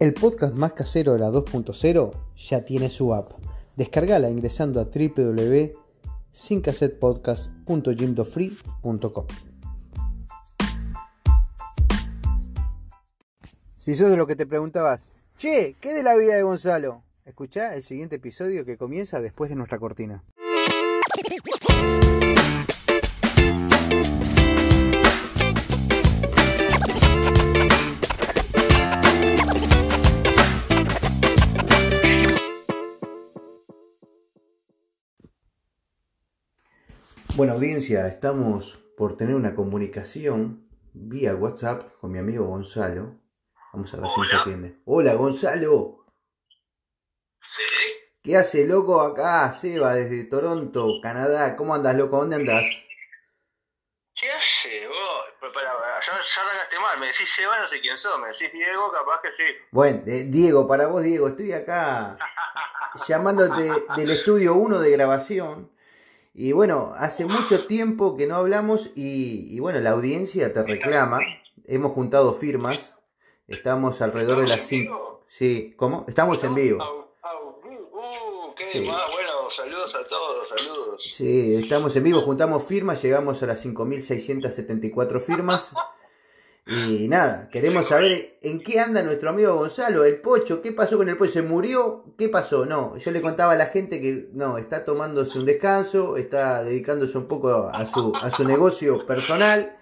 El podcast más casero de la 2.0 ya tiene su app. Descargala ingresando a www.sincassetpodcast.jimdofree.com. Si sos de lo que te preguntabas, che, ¿qué de la vida de Gonzalo? Escucha el siguiente episodio que comienza después de nuestra cortina. Bueno, audiencia, estamos por tener una comunicación vía WhatsApp con mi amigo Gonzalo. Vamos a ver si nos atiende. Hola, Gonzalo. Sí. ¿Qué hace, loco? Acá, Seba, desde Toronto, Canadá. ¿Cómo andas, loco? ¿Dónde andas? ¿Qué hace vos? Pero para, para, ya, ya arrancaste mal. Me decís Seba, no sé quién sos. Me decís Diego, capaz que sí. Bueno, eh, Diego, para vos, Diego, estoy acá llamándote del estudio 1 de grabación. Y bueno, hace mucho tiempo que no hablamos y, bueno, la audiencia te reclama. Hemos juntado firmas. Estamos alrededor de las ¿Estamos en 5. vivo? Sí, ¿cómo? Estamos en vivo. Sí. saludos a todos, saludos. Sí, estamos en vivo, juntamos firmas, llegamos a las 5.674 firmas. Y nada, queremos saber en qué anda nuestro amigo Gonzalo, el Pocho, qué pasó con el Pocho, ¿se murió? ¿Qué pasó? No, yo le contaba a la gente que no, está tomándose un descanso, está dedicándose un poco a su, a su negocio personal.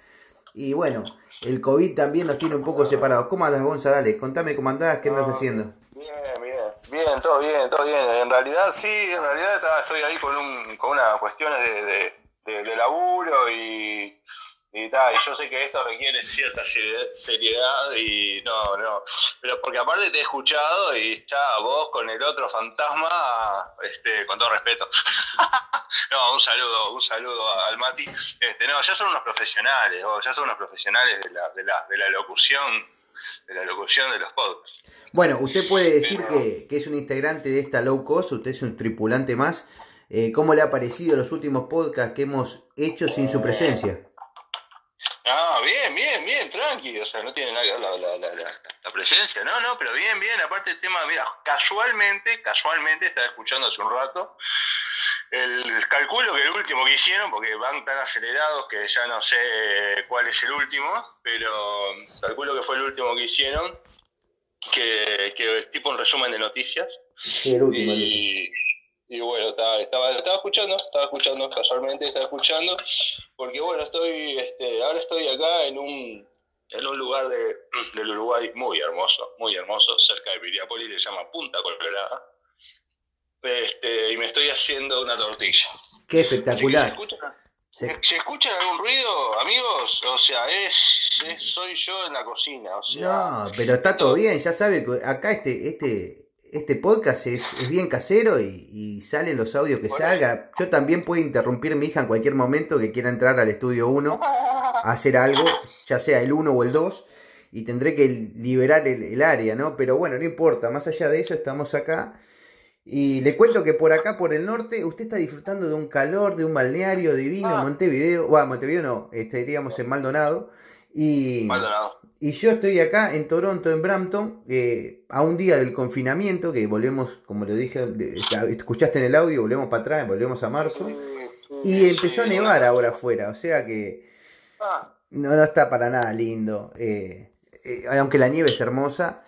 Y bueno, el COVID también nos tiene un poco separados. ¿Cómo andas, Gonza? Dale, contame cómo andás, qué andas Ah, haciendo. Bien, bien. Bien, todo bien, todo bien. En realidad sí, en realidad estaba- estoy ahí con, un, con unas cuestiones de, de, de- de laburo y, y tal. Y yo sé que esto requiere cierta seri- seriedad y no, no. Pero porque aparte te he escuchado y ya vos con el otro fantasma, este, con todo respeto. no, un saludo, un saludo al Mati. Este, no, ya son unos profesionales, vos, ya son unos profesionales de la, de la, de la locución, de la locución de los podcasts. Bueno, usted puede decir Pero- que, que es un integrante de esta low cost, usted es un tripulante más. Eh, ¿Cómo le ha parecido los últimos podcasts que hemos hecho sin su presencia? Ah, bien, bien, bien, tranqui, o sea, no tiene nada que ver la, la, la, la- presencia, no, no, pero bien, bien, aparte el tema, mira, casualmente, casualmente, estaba escuchando hace un rato, el calculo que el último que hicieron, porque van tan acelerados que ya no sé cuál es el último, pero calculo que fue el último que hicieron, que, que es tipo un resumen de noticias, Sí, el último. el último. y, y bueno, estaba, estaba, estaba escuchando, estaba escuchando, casualmente estaba escuchando, porque bueno, estoy, este, ahora estoy acá en un, en un lugar de, del Uruguay muy hermoso, muy hermoso, cerca de Piriápolis, se llama Punta Colorada, este, y me estoy haciendo una tortilla. Qué Así que, ¿se, espectacular. escuchan, Se- ¿Se escuchan algún ruido, amigos? O sea, es, es- soy yo en la cocina, o sea... No, pero está todo bien, ya sabe acá este, este, este podcast es, es bien casero y, y salen los audios que Por salgan. Yo también puedo interrumpir a mi hija en cualquier momento que quiera entrar al estudio 1 a hacer algo, ya sea el 1 o el 2, y tendré que liberar el, el área, ¿no? Pero bueno, no importa, más allá de eso estamos acá. Y le cuento que por acá, por el norte, usted está disfrutando de un calor, de un balneario divino, Ah. Montevideo, bueno, Montevideo no, este, digamos en Maldonado. Y, Maldonado. Y yo estoy acá en Toronto, en Brampton, eh, a un día del confinamiento, que volvemos, como lo dije, escuchaste en el audio, volvemos para atrás, volvemos a marzo. Y empezó a nevar ahora afuera, o sea que Ah, no, no está para nada lindo. eh, eh, aunque la nieve es hermosa.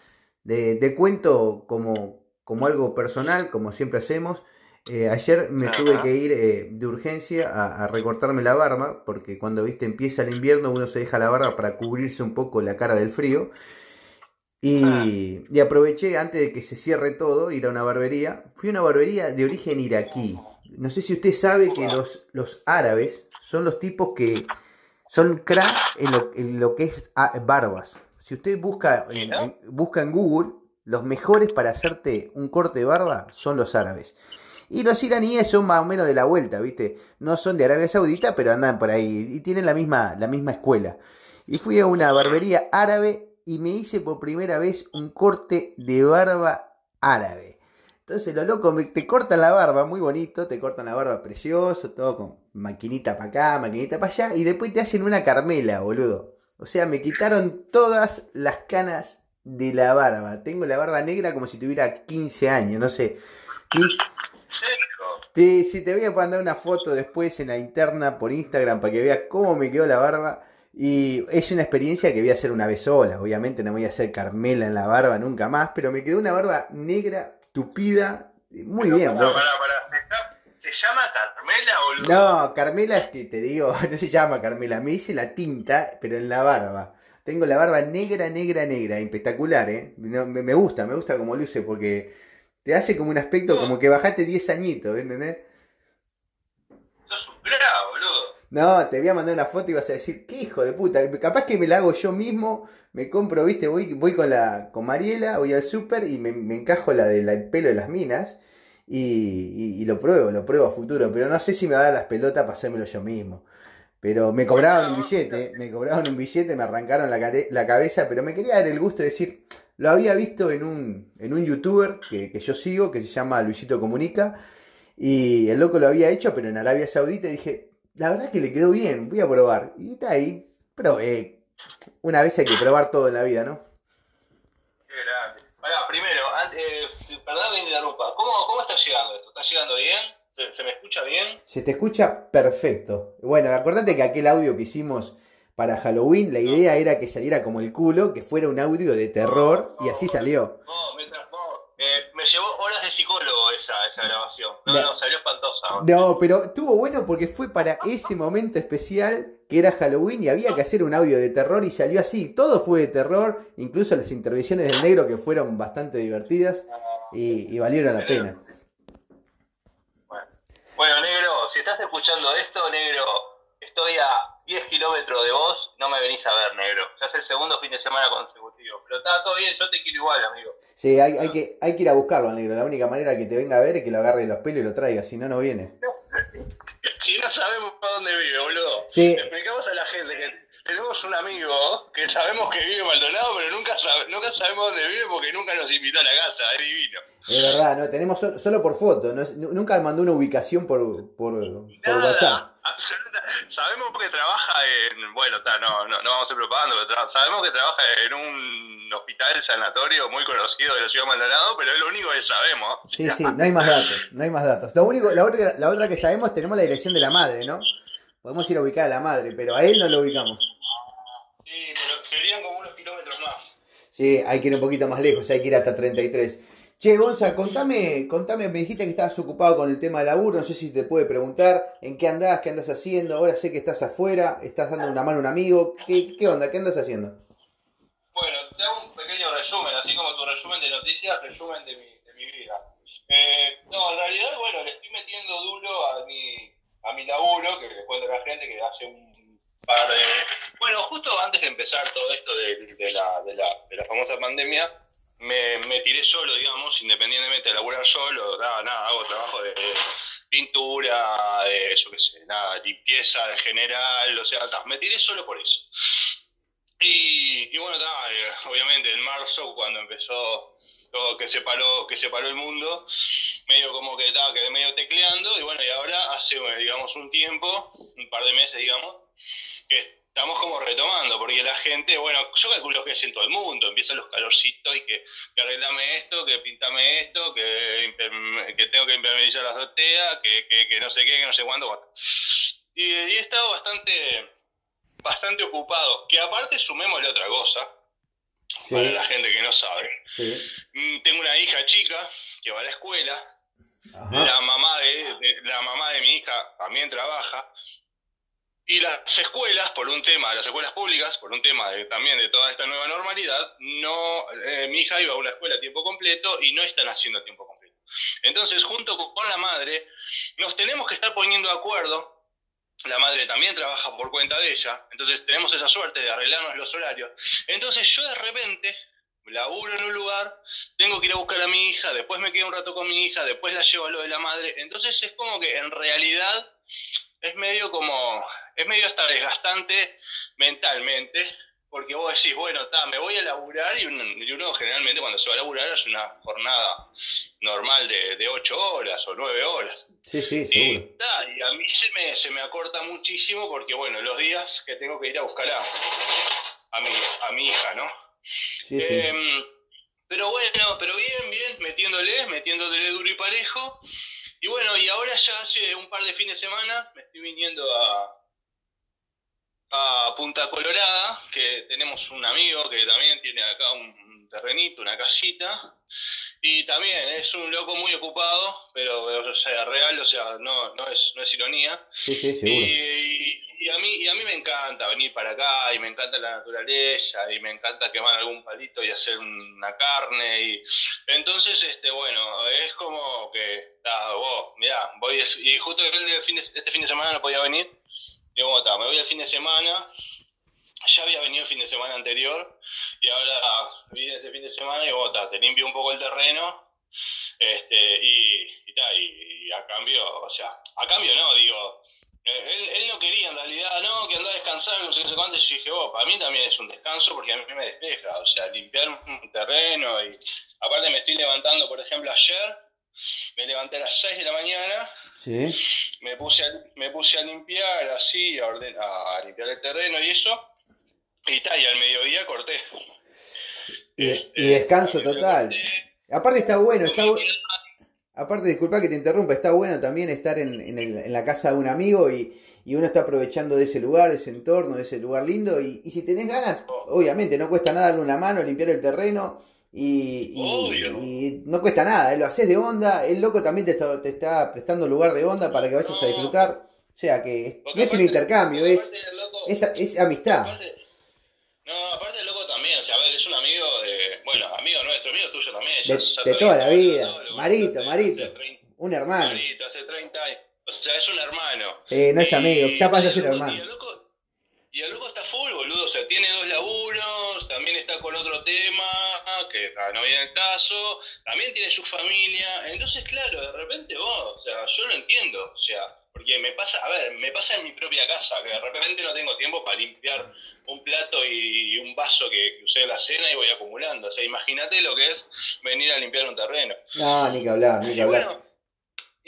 De, de cuento como, como algo personal, como siempre hacemos. Eh, ayer me tuve que ir eh, de urgencia a, a recortarme la barba, porque cuando viste empieza el invierno uno se deja la barba para cubrirse un poco la cara del frío. Y, y aproveché antes de que se cierre todo, ir a una barbería. Fui a una barbería de origen iraquí. No sé si usted sabe que los, los árabes son los tipos que son crack en lo, en lo que es ah, barbas. Si usted busca en- busca en Google, los mejores para hacerte un corte de barba son los árabes. Y los iraníes son más o menos de la vuelta, ¿viste? No son de Arabia Saudita, pero andan por ahí y tienen la misma, la misma escuela. Y fui a una barbería árabe y me hice por primera vez un corte de barba árabe. Entonces lo loco, me- te cortan la barba, muy bonito, te cortan la barba precioso, todo con maquinita para acá, maquinita para allá, y después te hacen una carmela, boludo. O sea, me quitaron todas las canas de la barba. Tengo la barba negra como si tuviera 15 años, no sé. 15... Sí, sí, te voy a mandar una foto después en la interna por Instagram para que veas cómo me quedó la barba. Y es una experiencia que voy a hacer una vez sola. Obviamente no voy a hacer Carmela en la barba nunca más, pero me quedó una barba negra, tupida. Muy bien, bro. ¿Se llama Carmela o No, Carmela es que te digo, no se llama Carmela. Me hice la tinta, pero en la barba. Tengo la barba negra, negra, negra. Espectacular, ¿eh? me, gusta, me gusta como luce porque te hace como un aspecto como que bajaste 10 añitos, ¿entendés? Sos un bravo, boludo. No, te voy a mandar una foto y vas a decir, qué hijo de puta. Capaz que me la hago yo mismo, me compro, viste, voy, voy con la con Mariela, voy al súper y me, encajo la del pelo de las minas y, lo pruebo, lo pruebo a futuro. Pero no sé si me va a dar las pelotas para hacérmelo yo mismo. Pero me cobraban un billete, me cobraban un billete, me arrancaron la, la, cabeza, pero me quería dar el gusto de decir, lo había visto en un, en un youtuber que, que yo sigo, que se llama Luisito Comunica, y el loco lo había hecho, pero en Arabia Saudita dije, la verdad que le quedó bien, voy a probar. Y está ahí, probé. Una vez hay que probar todo en la vida, ¿no? Qué grande. primero, antes, perdón que interrumpa, ¿Cómo, ¿cómo está llegando esto? ¿Está llegando bien? ¿Se, me escucha bien? Se te escucha perfecto. Bueno, acordate que aquel audio que hicimos para Halloween, la idea era que saliera como el culo, que fuera un audio de terror, y así salió. No, me, eh, me llevó horas de psicólogo esa, esa grabación. No, no, salió espantosa. No, pero estuvo bueno porque fue para ese momento especial que era Halloween y había que hacer un audio de terror y salió así. Todo fue de terror, incluso las intervenciones del negro que fueron bastante divertidas y, valieron la pena. bueno, negro, si estás escuchando esto, negro, estoy a 10 kilómetros de vos, no me venís a ver, negro. Ya es el segundo fin de semana consecutivo. Pero está todo bien, yo te quiero igual, amigo. Sí, hay, hay, que, hay que ir a buscarlo, negro. La única manera que te venga a ver es que lo agarre de los pelos y lo traiga, si no, no viene. si no sabemos para dónde vive, boludo. Sí. explicamos a la gente que tenemos un amigo que sabemos que vive en Maldonado, pero nunca, nunca sabemos dónde vive porque nunca nos invitó a la casa, es divino. Es verdad, no, tenemos solo, por foto, no, nunca mandó una ubicación por, por, por WhatsApp. Sabemos que trabaja en, bueno, no, no, no vamos a ser propaganda, pero sabemos que trabaja en un hospital sanatorio muy conocido de la ciudad de Maldonado, pero es lo único que sabemos. Sí, sí, no hay más datos, no hay más datos. Lo único, la otra, la otra que sabemos, tenemos la dirección de la madre, ¿no? Podemos ir a ubicar a la madre, pero a él no lo ubicamos. Sí, pero serían como unos kilómetros más. Sí, hay que ir un poquito más lejos, hay que ir hasta 33. Che, Gonza, contame, contame, me dijiste que estabas ocupado con el tema del laburo, no sé si te puede preguntar en qué andás, qué andas haciendo, ahora sé que estás afuera, estás dando una mano a un amigo, ¿qué, qué onda, qué andas haciendo? Bueno, te hago un pequeño resumen, así como tu resumen de noticias, resumen de mi, de mi vida. Eh, no, en realidad, bueno, le estoy metiendo duro a mi, a mi laburo, que le cuento a la gente que hace un par de... Bueno, justo antes de empezar todo esto de, de, la, de, la, de la famosa pandemia, me, me, tiré solo, digamos, independientemente de laburar solo, nada, nada, hago trabajo de pintura, de, yo qué sé, nada, limpieza de general, o sea, me tiré solo por eso. Y, y bueno, eh, obviamente en marzo, cuando empezó todo, que se paró, que se paró el mundo, medio como que estaba quedé medio tecleando, y bueno, y ahora hace, digamos, un tiempo, un par de meses, digamos, que estamos como retomando, porque la gente, bueno, yo calculo que es en todo el mundo, empiezan los calorcitos y que, que arreglame esto, que pintame esto, que, que tengo que impermeabilizar la azotea, que, que, no sé qué, que no sé cuándo. Y, y, he estado bastante, bastante ocupado, que aparte sumémosle otra cosa, para la gente que no sabe. Mm, tengo una hija chica que va a la escuela, la mamá de, la mamá de mi hija también trabaja, y las escuelas, por un tema, las escuelas públicas, por un tema también de toda esta nueva normalidad, no, eh, mi hija iba a una escuela a tiempo completo y no están haciendo a tiempo completo. Entonces, junto con la madre, nos tenemos que estar poniendo de acuerdo. La madre también trabaja por cuenta de ella, entonces tenemos esa suerte de arreglarnos los horarios. Entonces yo de repente laburo en un lugar, tengo que ir a buscar a mi hija, después me quedo un rato con mi hija, después la llevo a lo de la madre. Entonces es como que en realidad es medio como, es medio hasta desgastante mentalmente, porque vos decís, bueno, ta, me voy a laburar y uno, generalmente cuando se va a laburar es una jornada normal de, de 8 horas o 9 horas. Sí, sí. Y, y a mí se me, se me acorta muchísimo porque, bueno, los días que tengo que ir a buscar a, a, mi, a mi hija, ¿no? Sí, sí. Em, pero bueno, pero bien, bien, metiéndole, metiéndole duro y parejo. Y bueno, y ahora ya hace un par de fines de semana me estoy viniendo a, a Punta Colorada, que tenemos un amigo que también tiene acá un terrenito, una casita. Y también es un loco muy ocupado, pero o sea, real, o sea, no, no, es, no es ironía. Sí, sí, seguro. Y, y a mí, y a mí me encanta venir para acá, y me encanta la naturaleza, y me encanta quemar algún palito y hacer una carne. Y entonces, este, bueno, es como que, ah, vos, mirá, voy, y justo el fin de- este fin de semana no podía venir. Digo, "Bueno, está, me voy el fin de semana. Ya había venido el fin de semana anterior y ahora vine este fin de semana y bueno, está, te limpio un poco el terreno este, y, ta, y- a cambio, o sea, a cambio no, digo, eh, él, no quería en realidad, no, que andaba a descansar, no sé qué cuánto, y yo dije, oh, para mí también es un descanso porque a mí me despeja, o sea, limpiar un terreno y aparte me estoy levantando, por ejemplo, ayer me levanté a las 6 de la mañana, Sí. me puse a, me puse a limpiar así, a, orden, a, limpiar el terreno y eso, y tal, y al mediodía corté. Y, Este, y descanso total. Aparte está bueno, está Aparte, disculpa que te interrumpa, está bueno también estar en, en el- en la casa de un amigo y, y uno está aprovechando de ese lugar, de ese entorno, de ese lugar lindo. Y, y si tenés ganas, obviamente no cuesta nada darle una mano, limpiar el terreno y, y- Obvio. y no cuesta nada, eh, lo haces de onda. El loco también te está, te está prestando lugar de onda para que vayas a disfrutar. O sea que porque no es un intercambio, es, loco- es, es amistad. Aparte- no, aparte el loco también, o sea, a ver, es un amigo de, bueno, amigo nuestro, amigo tuyo también. ya- De- ya de te toda la vida. Marito, Marito. hace 30 Un hermano. Marito, hace 30 años. O sea, es un hermano. Sí, no es amigo, ya pasa a ser Y hermano. el loco, y el loco está full, boludo. O sea, tiene dos laburos, también está con otro tema, que no viene el caso, también tiene su familia. Entonces, claro, de repente vos, o sea, yo lo entiendo. O sea, porque me pasa, a ver, me pasa en mi propia casa, que de repente no tengo tiempo para limpiar un plato y un vaso que, usé en la cena y voy acumulando. O sea, imagínate lo que es venir a limpiar un terreno. No, ni que hablar, ni Y que hablar. bueno,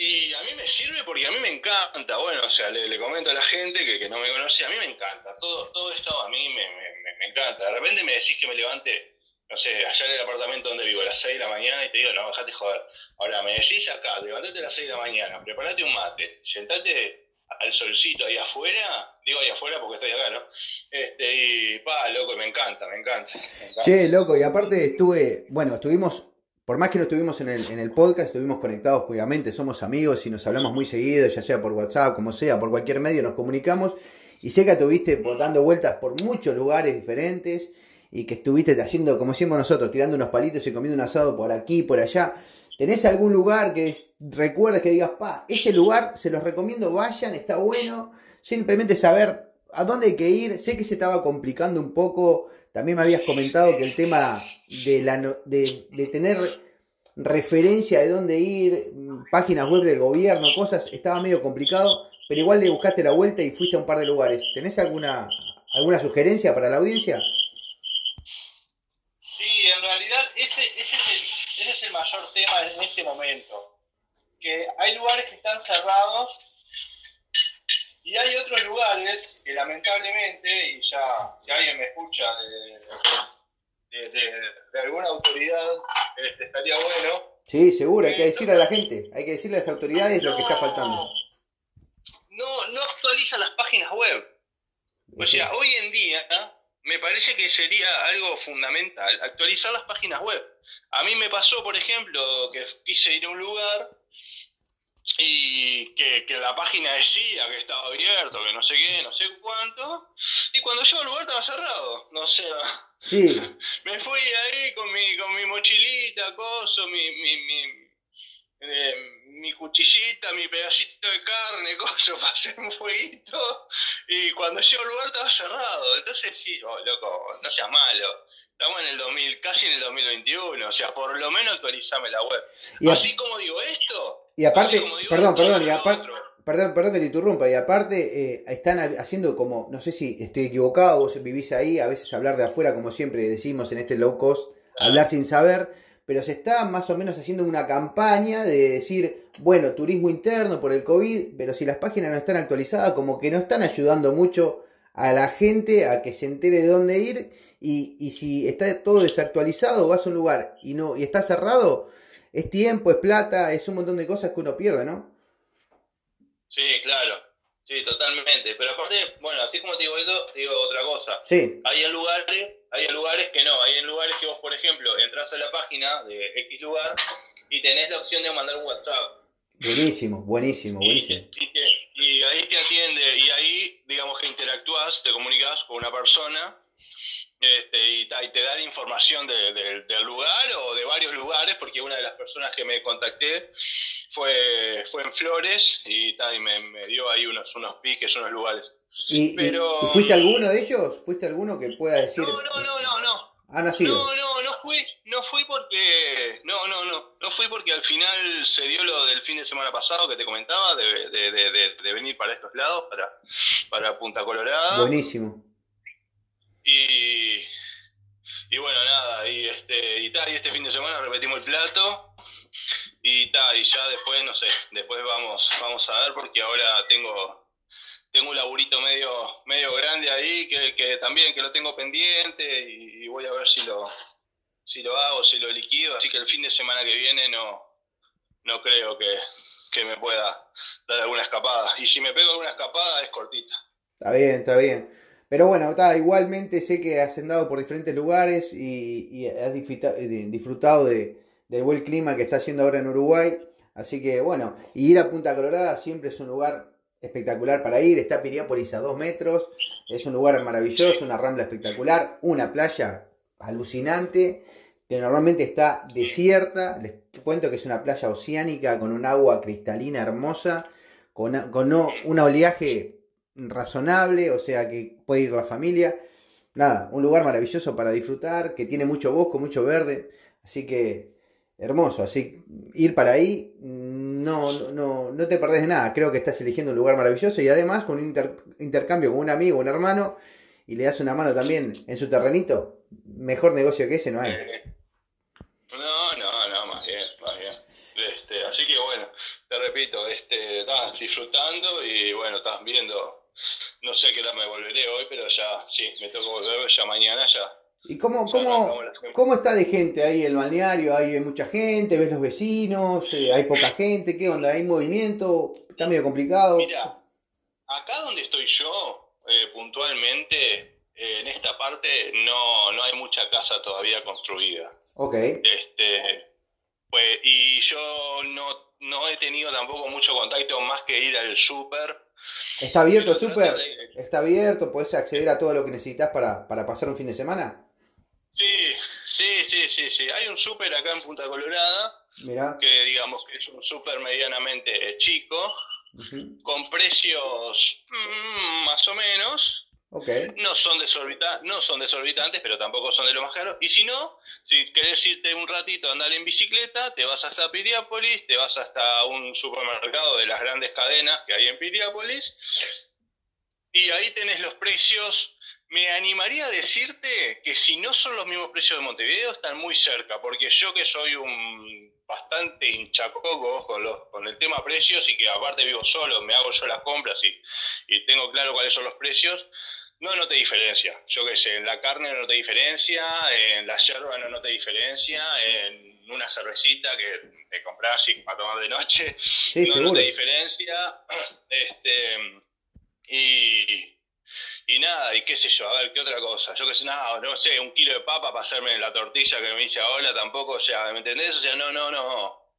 y a mí me sirve porque a mí me encanta. Bueno, o sea, le, comento a la gente que, que no me conoce, a mí me encanta. Todo, todo esto a mí me, me- me- me encanta. De repente me decís que me levante, no sé, allá en el apartamento donde vivo, a las 6 de la mañana y te digo, no, dejate joder. Ahora, me decís acá, levantate a las 6 de la mañana, preparate un mate, sentate al solcito ahí afuera, digo ahí afuera porque estoy acá, ¿no? Este, y pa, loco, me encanta, me encanta. me encanta. Che, loco, y aparte estuve, bueno, estuvimos, por más que no estuvimos en el, podcast, estuvimos conectados, pues, obviamente, somos amigos y nos hablamos muy seguido, ya sea por WhatsApp, como sea, por cualquier medio nos comunicamos. Y sé que estuviste dando vueltas por muchos lugares diferentes y que estuviste haciendo, como decimos nosotros, tirando unos palitos y comiendo un asado por aquí, por allá. ¿Tenés algún lugar que es- recuerdes que digas, pa, ese lugar se los recomiendo, vayan, está bueno? Simplemente saber a dónde hay que ir. Sé que se estaba complicando un poco. También me habías comentado que el tema de, la, de, tener referencia de dónde ir, páginas web del gobierno, cosas, estaba medio complicado, pero igual le buscaste la vuelta y fuiste a un par de lugares. ¿Tenés alguna, alguna sugerencia para la audiencia? Sí, en realidad ese, ese es el mayor tema en este momento. Que hay lugares que están cerrados y hay otros lugares que lamentablemente, y ya si alguien me escucha de, de, de- de alguna autoridad, este, estaría bueno. Sí, seguro, hay que decirle a la gente, hay que decirle a las autoridades lo que está faltando. No, no actualizan las páginas web. O sea, hoy en día me parece que sería algo fundamental actualizar las páginas web. A mí me pasó, por ejemplo, que quise ir a un lugar y que, que la página decía que estaba abierto, que no sé qué, no sé cuánto, y cuando llego al lugar estaba cerrado. No sé, Sí, me fui ahí con mi, con mi mochilita, coso, mi, mi, mi, eh, mi cuchillita, mi pedacito de carne, coso, hacer un fueguito. Y cuando llego al lugar estaba cerrado. Entonces sí, oh, loco, no seas malo. Estamos en el 2000, casi en el 2021. O sea, por lo menos actualizame la web. y, Así como digo esto. y aparte, digo perdón, esto, perdón, y aparte. Perdón, perdón que te interrumpa, y aparte eh, están ha- haciendo como, no sé si estoy equivocado, vos vivís ahí, a veces hablar de afuera, como siempre decimos en este low cost, hablar sin saber, pero se está más o menos haciendo una campaña de decir, bueno, turismo interno por el COVID, pero si las páginas no están actualizadas, como que no están ayudando mucho a la gente a que se entere de dónde ir y, y si está todo desactualizado, vas a un lugar y no y está cerrado, es tiempo, es plata, es un montón de cosas que uno pierde, ¿no? Sí, claro. Sí, totalmente. Pero aparte, bueno, así como te digo esto, digo otra cosa. Sí. Hay lugares, hay lugares que no, hay lugares que vos, por ejemplo, entras a la página de X lugar y tenés la opción de mandar un WhatsApp. Buenísimo, buenísimo, buenísimo. Y, ahí te atiende, y ahí, digamos que interactúas, te comunicas con una persona este, y, te da la información del lugar o de varios lugares, porque una de las personas que me contacté fue, fue en Flores y, me, dio ahí unos, unos piques, unos lugares. ¿Y, Pero, fuiste alguno de ellos? ¿Fuiste alguno que pueda decir? No, no, no, no, no. ¿Ha? No, no, no fui, no fui porque, no, no, no, no fui porque al final se dio lo del fin de semana pasado que te comentaba, de, de, de, de venir para estos lados, para, para Punta Colorada. Buenísimo. Y, y bueno, nada, y este, y, y este fin de semana repetimos el plato y ta, y ya después, no sé, después vamos, vamos a ver porque ahora tengo, tengo un laburito medio, medio grande ahí que, que también que lo tengo pendiente y, voy a ver si lo, si lo hago, si lo liquido, así que el fin de semana que viene no, no creo que, que me pueda dar alguna escapada. Y si me pego alguna escapada es cortita. Está bien, está bien. Pero bueno, está, igualmente sé que has andado por diferentes lugares y, y has disfrutado de, del buen clima que está haciendo ahora en Uruguay. Así que bueno, y ir a Punta Colorada siempre es un lugar espectacular para ir. Está Piriápolis a dos metros. Es un lugar maravilloso, una rambla espectacular, una playa alucinante que normalmente está desierta. Les cuento que es una playa oceánica con un agua cristalina hermosa, con, con un oleaje razonable, o sea que puede ir la familia. Nada, un lugar maravilloso para disfrutar, que tiene mucho bosque, mucho verde. Así que hermoso. Así ir para ahí no, no, no te perdés de nada. Creo que estás eligiendo un lugar maravilloso y además con un intercambio con un amigo, un hermano, y le das una mano también en su terrenito. Mejor negocio que ese no hay. No, no, no, más bien, más bien. Este, así que bueno, te repito, este, estás disfrutando y bueno, estás viendo, no sé qué hora me volveré hoy, pero ya, sí, me tengo que volver ya mañana, ya ¿Y cómo, cómo, cómo está de gente ahí el balneario? ¿Hay mucha gente? ¿Ves los vecinos? Eh, ¿Hay poca gente? ¿Qué onda? ¿Hay movimiento? ¿Está medio complicado? Mira, acá donde estoy yo, eh, puntualmente, en esta parte, no, casa todavía construida. Ok. Este, pues, y yo no, no he tenido tampoco mucho contacto más que ir al súper ¿Está abierto el súper? ¿Está abierto? ¿Puedes acceder a todo lo que necesitas para, para pasar un fin de semana? Sí, sí, sí, sí, sí. Hay un súper acá en Punta Colorada, que digamos que es un súper medianamente chico, con precios mm, más o menos. No, son desorbitantes, no son desorbitantes, pero tampoco son de lo más caro. Y si no, si querés irte un ratito a andar en bicicleta, te vas hasta Piriápolis, te vas hasta un supermercado de las grandes cadenas que hay en Piriápolis, y ahí tenés los precios me animaría a decirte que si no son los mismos precios de Montevideo, están muy cerca, porque yo que soy un bastante hinchacoco con, los, con el tema precios y que aparte vivo solo, me hago yo las compras y, y tengo claro cuáles son los precios, no noté diferencia. Yo qué sé, en la carne no noté diferencia, en la yerba no noté diferencia, en una cervecita que te compras para tomar de noche, no noté diferencia. Este, y y nada, y qué sé yo, a ver, ¿qué otra cosa? Yo qué sé, nada, no sé, un kilo de papa para hacerme la tortilla que me dice ahora tampoco, o sea, ¿me entendés? O sea, no, no, no.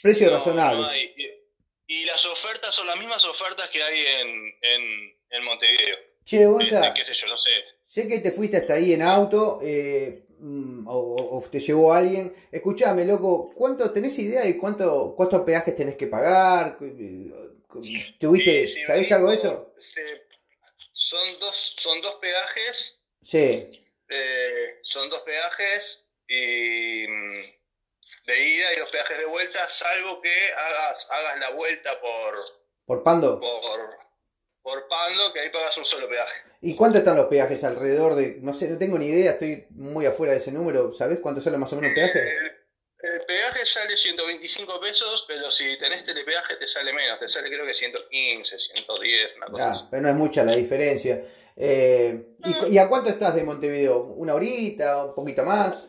Precio razonable. y, las ofertas son las mismas ofertas que hay en, en, en Montevideo. Che, Gonza, este, qué sé yo, no sé. Sé que te fuiste hasta ahí en auto, eh, mm, o, te llevó alguien. Escuchame, loco, ¿cuánto tenés idea de cuánto, cuántos peajes tenés que pagar? ¿Tuviste, ¿Sabés algo de eso? Sí, son dos, son dos peajes. Sí. Eh, son dos peajes y mm, de ida y dos peajes de vuelta, salvo que hagas, hagas la vuelta por. ¿Por Pando? Por, por Pando, que ahí pagas un solo peaje. ¿Y cuánto están los peajes alrededor de.? No sé, no tengo ni idea, estoy muy afuera de ese número. ¿Sabes cuánto sale más o menos un peaje? Eh, el peaje sale 125 pesos, pero si tenés telepeaje te sale menos, te sale creo que 115, 110, una cosa Pero no es mucha la diferencia. Eh, ¿y, ¿y, a cuánto estás de Montevideo? ¿Una horita? ¿Un poquito más?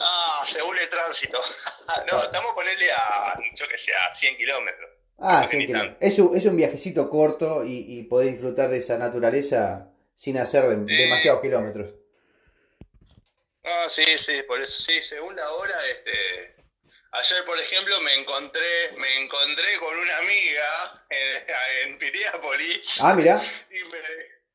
Ah, según el tránsito. no, estamos con él a, yo que sé, a 100 kilómetros. Ah, 100 kilómetros. Es un, es un viajecito corto y, y, podés disfrutar de esa naturaleza sin hacer de, sí. demasiados kilómetros. Ah, sí, sí, por eso, sí, según la hora, este, ayer por ejemplo me encontré, me encontré con una amiga en, en Piriápolis. Ah, mira. Me,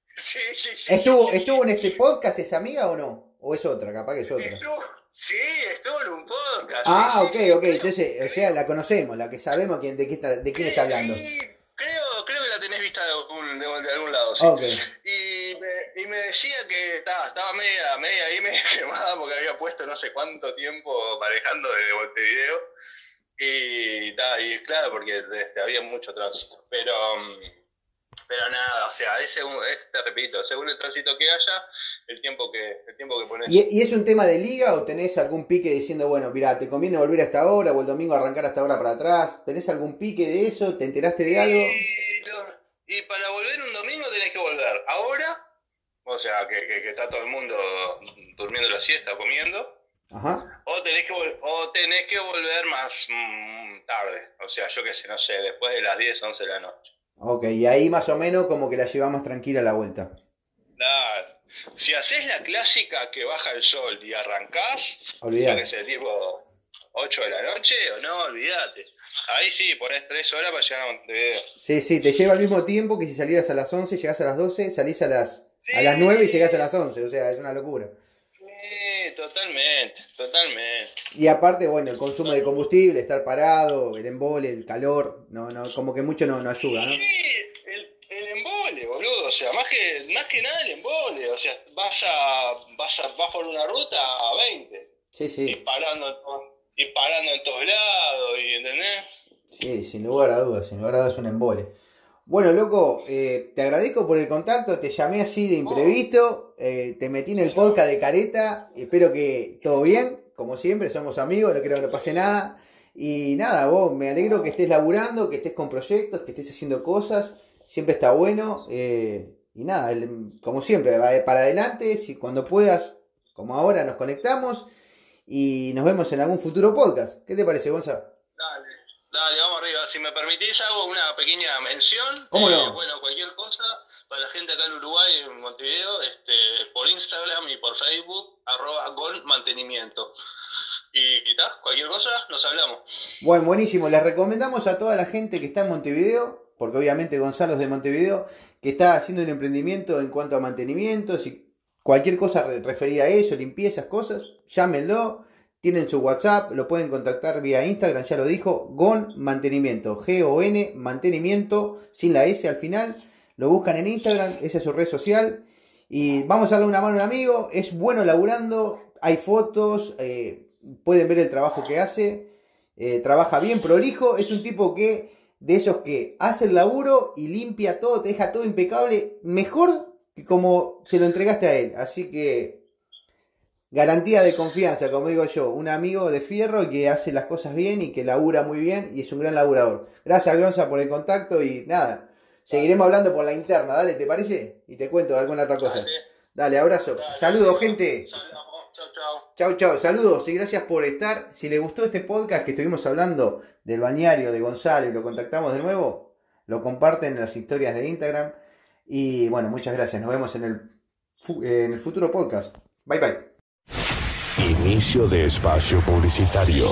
sí, sí, sí, ¿Estuvo, sí, ¿Estuvo en este podcast esa amiga o no? ¿O es otra? Capaz que es otra. Estuvo, sí, estuvo en un podcast. Ah, sí, ok, sí, ok. creo, Entonces, o sea, la conocemos, la que sabemos quién, de, qué está, de quién está hablando. Sí, creo, creo que la tenés vista de algún, de, de algún lado, sí. Okay. Y, me, y me decía que estaba, estaba media, media ahí, media quemada porque había puesto no sé cuánto tiempo manejando desde Montevideo. Y, ta, y claro, porque este, había mucho tránsito. Pero, pero nada, o sea, es según, es, te repito, según el tránsito que haya, el tiempo que, el tiempo que pones. ¿Y, ¿Y, es un tema de liga o tenés algún pique diciendo, bueno, mira, te conviene volver a esta hora o el domingo arrancar hasta ahora para atrás? ¿Tenés algún pique de eso? ¿Te enteraste de algo? Y, y para volver un domingo tenés que volver ahora, o sea, que, que, que está todo el mundo durmiendo la siesta o comiendo. Ajá. O tenés que o tenés que volver más mmm, tarde, o sea, yo qué sé, no sé, después de las 10, 11 de la noche. Ok, y ahí más o menos como que la llevamos tranquila a la vuelta. Si haces la clásica que baja el sol y arrancás, Olvidate. qué sé, tipo 8 de la noche, o no, olvídate. Ahí sí, pones 3 horas para llegar a Montevideo. Sí, sí, te lleva al mismo tiempo que si salieras a las 11, llegás a las 12, salís a las, sí. a las 9 y llegás a las 11, o sea, es una locura. Sí, totalmente, totalmente. Y aparte, bueno, el consumo de combustible, estar parado, el embole, el calor, no, no, como que mucho no, no ayuda, ¿no? Sí, el, el embole, boludo, o sea, más que, más que nada el embole, o sea, vas a, vas a, vas por una ruta a 20. Sí, sí. Y parando, y parando en todos lados, y ¿entendés? Sí, sin lugar a dudas, sin lugar a dudas es un embole. Bueno, loco, eh, te agradezco por el contacto, te llamé así de imprevisto, eh, te metí en el podcast de Careta, espero que todo bien, como siempre, somos amigos, no creo que no pase nada. Y nada, vos, me alegro que estés laburando, que estés con proyectos, que estés haciendo cosas, siempre está bueno. Eh, y nada, el, como siempre, va para adelante, si cuando puedas, como ahora, nos conectamos y nos vemos en algún futuro podcast. ¿Qué te parece, Gonzalo? Dale. Vamos arriba. Si me permitís, hago una pequeña mención. ¿Cómo no? Eh, bueno, cualquier cosa, para la gente acá en Uruguay, en Montevideo, este, por Instagram y por Facebook, arroba con mantenimiento. Y, y ta, cualquier cosa, nos hablamos. Bueno, buenísimo. Les recomendamos a toda la gente que está en Montevideo, porque obviamente Gonzalo es de Montevideo, que está haciendo un emprendimiento en cuanto a mantenimiento, si cualquier cosa referida a eso, limpiezas, cosas, llámenlo. Tienen su WhatsApp, lo pueden contactar vía Instagram, ya lo dijo, GON Mantenimiento, G-O-N Mantenimiento, sin la S al final. Lo buscan en Instagram, esa es su red social. Y vamos a darle una mano a un amigo, es bueno laburando, hay fotos, eh, pueden ver el trabajo que hace, eh, trabaja bien, prolijo, es un tipo que, de esos que hace el laburo y limpia todo, te deja todo impecable, mejor que como se lo entregaste a él. Así que garantía de confianza, como digo yo, un amigo de fierro que hace las cosas bien y que labura muy bien y es un gran laburador. Gracias, Gonza, por el contacto y nada, seguiremos hablando por la interna, dale, ¿te parece? Y te cuento alguna otra cosa. Dale, dale abrazo. Dale, Saludos, gente. Chau, chau. Chau, chau. Saludos y gracias por estar. Si les gustó este podcast que estuvimos hablando del bañario de Gonzalo y lo contactamos de nuevo, lo comparten en las historias de Instagram. Y bueno, muchas gracias. Nos vemos en el, en el futuro podcast. Bye bye. Inicio de espacio publicitario.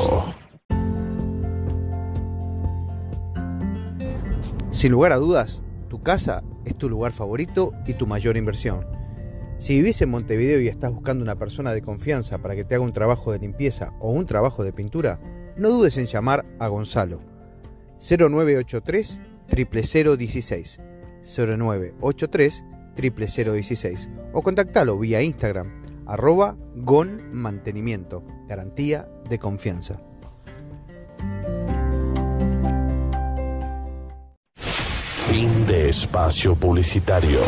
Sin lugar a dudas, tu casa es tu lugar favorito y tu mayor inversión. Si vivís en Montevideo y estás buscando una persona de confianza para que te haga un trabajo de limpieza o un trabajo de pintura, no dudes en llamar a Gonzalo. 0983 00016 0983 00016 o contactalo vía Instagram arroba GON Mantenimiento, garantía de confianza. Fin de espacio publicitario.